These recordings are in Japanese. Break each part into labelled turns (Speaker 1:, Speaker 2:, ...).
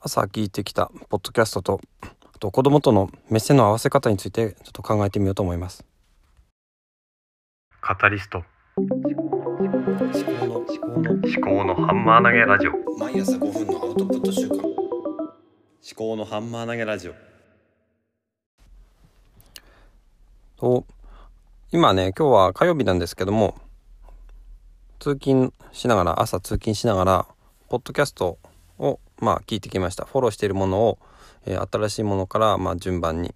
Speaker 1: 朝聞いてきたポッドキャストとあと子供との目線の合わせ方についてちょっと考えてみようと思います。カタリスト。
Speaker 2: 思考の思考の
Speaker 1: 思考のハンマー投げラジオ。思
Speaker 2: 毎朝5分のアウトプット週間
Speaker 1: 考のハンマー投げラジオ。と今ね今日は火曜日なんですけども通勤しながら朝通勤しながらポッドキャストをまあ聞いてきました。フォローしているものを、えー新しいものからまあ順番に、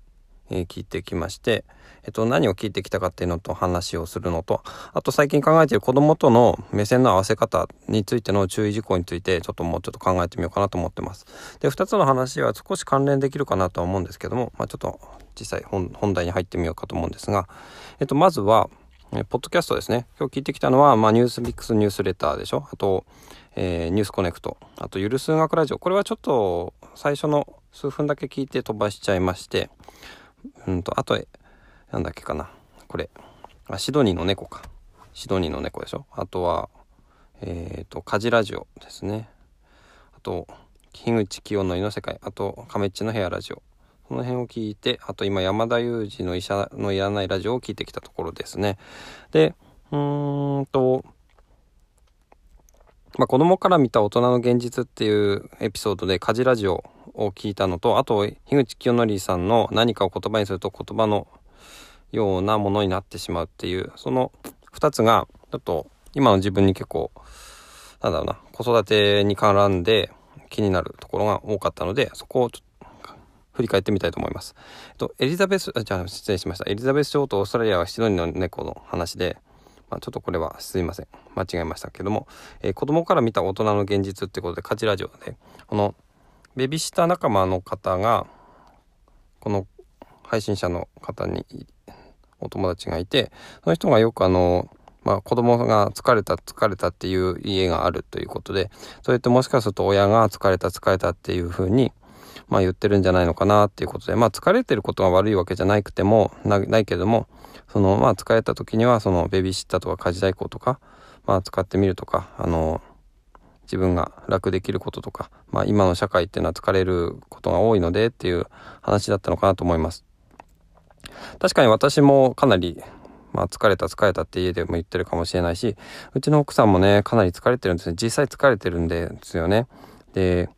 Speaker 1: えー聞いてきまして、えっと、何を聞いてきたかっていうのと話をするのとあと最近考えている子供との目線の合わせ方についての注意事項についてちょっともうちょっと考えてみようかなと思ってます。で2つの話は少し関連できるかなとは思うんですけども、まあ、ちょっと実際本題に入ってみようかと思うんですが、えっと、まずはポッドキャストですね。今日聞いてきたのは、まあ、ニュースミックスニュースレターでしょ。あと、えーニュースコネクト。あとゆる数学ラジオ。これはちょっと最初の数分だけ聞いて飛ばしちゃいまして。うんとあとえなんだっけかな。これ。あシドニーの猫か。シドニーの猫でしょ？あとはえっ、と家事ラジオですね。あと樋口清則の世界。あと亀っちの部屋ラジオ。この辺を聞いてあと今山田裕二の医者のいらないラジオを聞いてきたところですね。でうーんとまあ、子供から見た大人の現実っていうエピソードで家事ラジオを聞いたのとあと樋口清則さんの何かを言葉にすると言葉のようなものになってしまうっていうその2つがちょっと今の自分に結構なんだろうな子育てに絡んで気になるところが多かったのでそこをちょっと振り返ってみたいと思います。えっと、エリザベスあじゃあ失礼しましたエリザベス女王とオーストラリアはシドニーの猫の話で、まあ、ちょっとこれはすいません。間違えましたけども、えー子供から見た大人の現実ってことで家事ラジオでこのベビーシッター仲間の方がこの配信者の方にお友達がいてその人がよくあの、まあ、子供が疲れた疲れたっていう家があるということでそれってもしかすると親が疲れた疲れたっていうふうにまあ言ってるんじゃないのかなっていうことでまあ疲れてることが悪いわけじゃなくてもないけどもそのまあ疲れた時にはそのベビーシッターとか家事代行とかまあ使ってみるとかあの自分が楽できることとか、まあ、今の社会っていうのは疲れることが多いのでっていう話だったのかなと思います。確かに私もかなり、まあ、疲れた疲れたって家でも言ってるかもしれないしうちの奥さんもねかなり疲れてるんですね実際疲れてるんですよね。で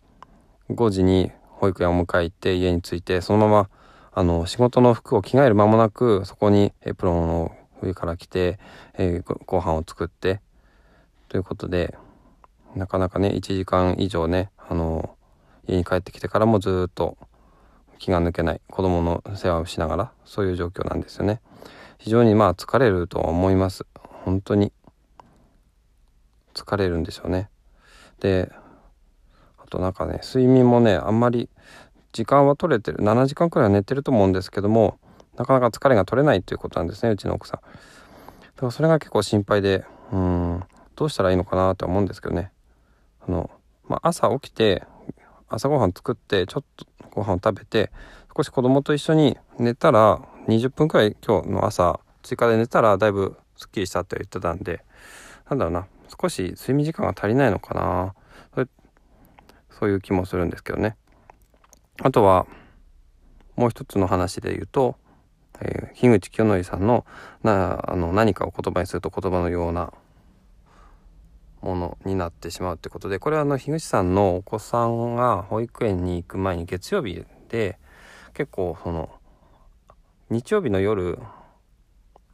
Speaker 1: 5時に保育園を迎え行って家に着いてそのままあの仕事の服を着替える間もなくそこにエプロンを上から着て、えーごご飯を作ってということでなかなかね1時間以上ねあの家に帰ってきてからもずっと気が抜けない子供の世話をしながらそういう状況なんですよね。非常にまあ疲れるとは思います。本当に。疲れるんでしょうね。であとなんかね睡眠もねあんまり時間は取れてる。7時間くらいは寝てると思うんですけどもなかなか疲れが取れないということなんですねうちの奥さん。だからそれが結構心配でうんどうしたらいいのかなとは思うんですけどね。あの、まあ、朝起きて朝ごはん作ってちょっとご飯を食べて少し子供と一緒に寝たら20分くらい今日の朝追加で寝たらだいぶすっきりしたって言ってたんでなんだろうな少し睡眠時間が足りないのかなそういう気もするんですけどね。あとはもう一つの話で言うと、えー樋口清則さんのなあの何かを言葉にすると言葉のようなものになってしまうってことでこれはあの樋口さんのお子さんが保育園に行く前に月曜日で結構その日曜日の夜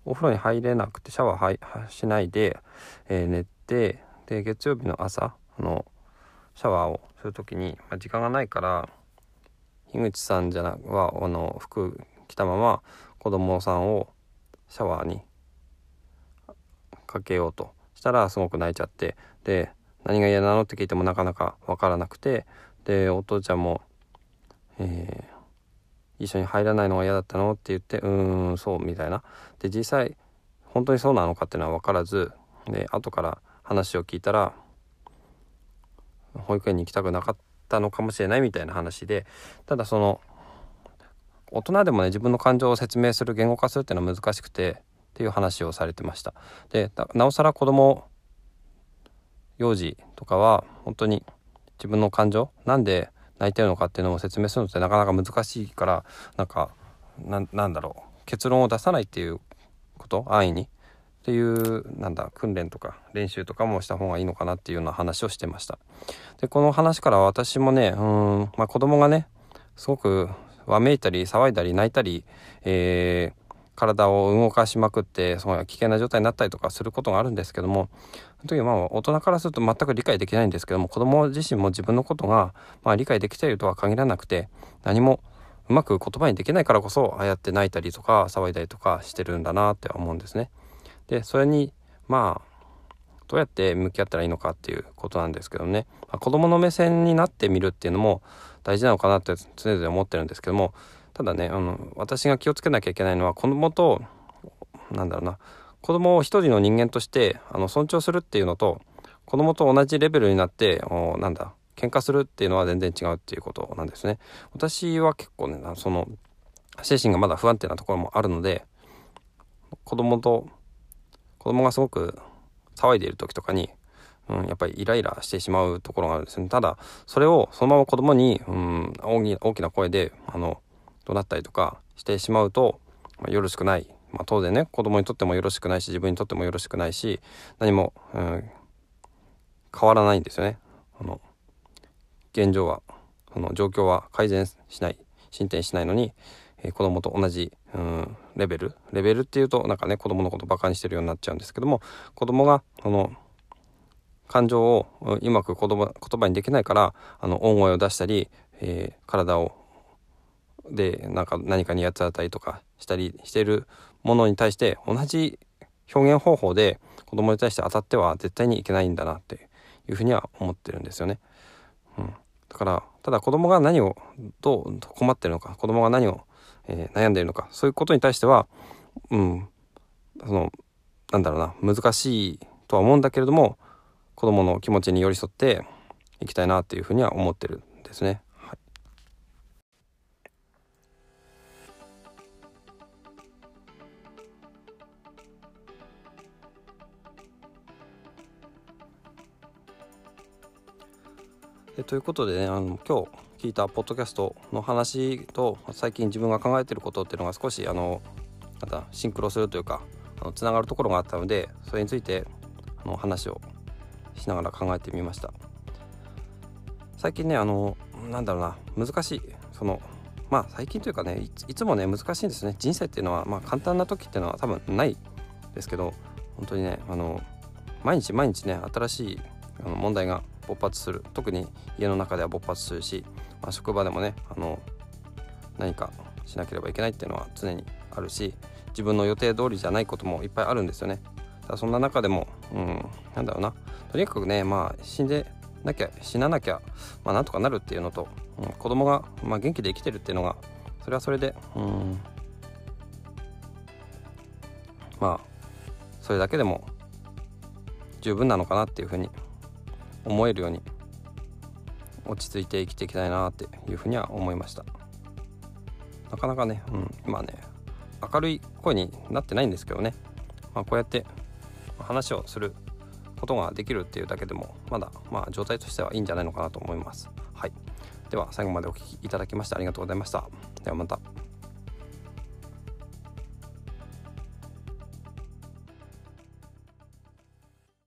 Speaker 1: お風呂に入れなくてシャワーはしないで、えー寝てで月曜日の朝あのシャワーをする時に、まあ、時間がないから樋口さんじゃなはあの服着たまま子供さんをシャワーにかけようとしたらすごく泣いちゃってで何が嫌なのって聞いてもなかなか分からなくてでお父ちゃんも、えー一緒に入らないのが嫌だったのって言ってうーんそうみたいな。で実際本当にそうなのかっていうのは分からずで後から話を聞いたら保育園に行きたくなかった。たのかもしれないみたいな話でただその大人でもね自分の感情を説明する言語化するっていうのは難しくてっていう話をされてました。でなおさら子供幼児とかは本当に自分の感情なんで泣いてるのかっていうのを説明するのってなかなか難しいからなんかななんだろう結論を出さないっていうこと安易に。っていうなんだ訓練とか練習とかもした方がいいのかなっていうような話をしてましたでこの話から私もねうんまあ子供がねすごくわめいたり騒いだり泣いたり、えー体を動かしまくってその危険な状態になったりとかすることがあるんですけどもその時まあ大人からすると全く理解できないんですけども子供自身も自分のことがまあ理解できているとは限らなくて何もうまく言葉にできないからこそああやって泣いたりとか騒いだりとかしてるんだなって思うんですね。でそれにまあどうやって向き合ったらいいのかっていうことなんですけどね、まあ、子供の目線になってみるっていうのも大事なのかなって常々思ってるんですけどもただねあの私が気をつけなきゃいけないのは子供となんだろうな子供を一人の人間としてあの尊重するっていうのと子供と同じレベルになっておなんだ喧嘩するっていうのは全然違うっていうことなんですね。私は結構ねその精神がまだ不安定なところもあるので子供と子供がすごく騒いでいる時とかに、うん、やっぱりイライラしてしまうところがあるんですねただそれをそのまま子供に、うん、大きな声であの怒鳴ったりとかしてしまうと、まあ、よろしくない、まあ、当然ね子供にとってもよろしくないし自分にとってもよろしくないし何も、うん、変わらないんですよね。あの現状はその状況は改善しない進展しないのに、えー、子供と同じ、うん、レベル？レベルっていうとなんかね子供のことバカにしてるようになっちゃうんですけども子供がその感情をうまく言葉言葉にできないからあの大声を出したり、えー、体をでなんか何かに八つ当たりとかしたりしてるものに対して同じ表現方法で子供に対して当たっては絶対にいけないんだなっていうふうには思ってるんですよね。うん、だからただ子供が何をどう困ってるのか子供が何を、えー、悩んでいるのかそういうことに対してはうんそのなんだろうな難しいとは思うんだけれども子供の気持ちに寄り添っていきたいなっていうふうには思ってるんですね。えということでねあの今日聞いたポッドキャストの話と最近自分が考えてることっていうのが少しあのなんシンクロするというかつながるところがあったのでそれについてあの話をしながら考えてみました。最近ねあのなんだろうな難しいそのまあ最近というかねいつもね難しいんですね。人生っていうのはまあ簡単な時っていうのは多分ないですけど本当にねあの毎日毎日ね新しい問題が勃発する。特に家の中では勃発するし、まあ、職場でもねあの何かしなければいけないっていうのは常にあるし自分の予定通りじゃないこともいっぱいあるんですよね。だそんな中でも、うん、なんだろうな。とにかくねまあ死んでなきゃ死ななきゃ、まあ、なんとかなるっていうのと、うん、子供が、まあ、元気で生きてるっていうのがそれはそれで、うん、まあそれだけでも十分なのかなっていうふうに思えるように落ち着いて生きていきたいなっていうふうには思いました。なかなかね、うん、今ね明るい声になってないんですけどね、まあ、こうやって話をすることができるっていうだけでもまだまあ状態としてはいいんじゃないのかなと思います。はい。では最後までお聴きいただきましてありがとうございました。ではまた。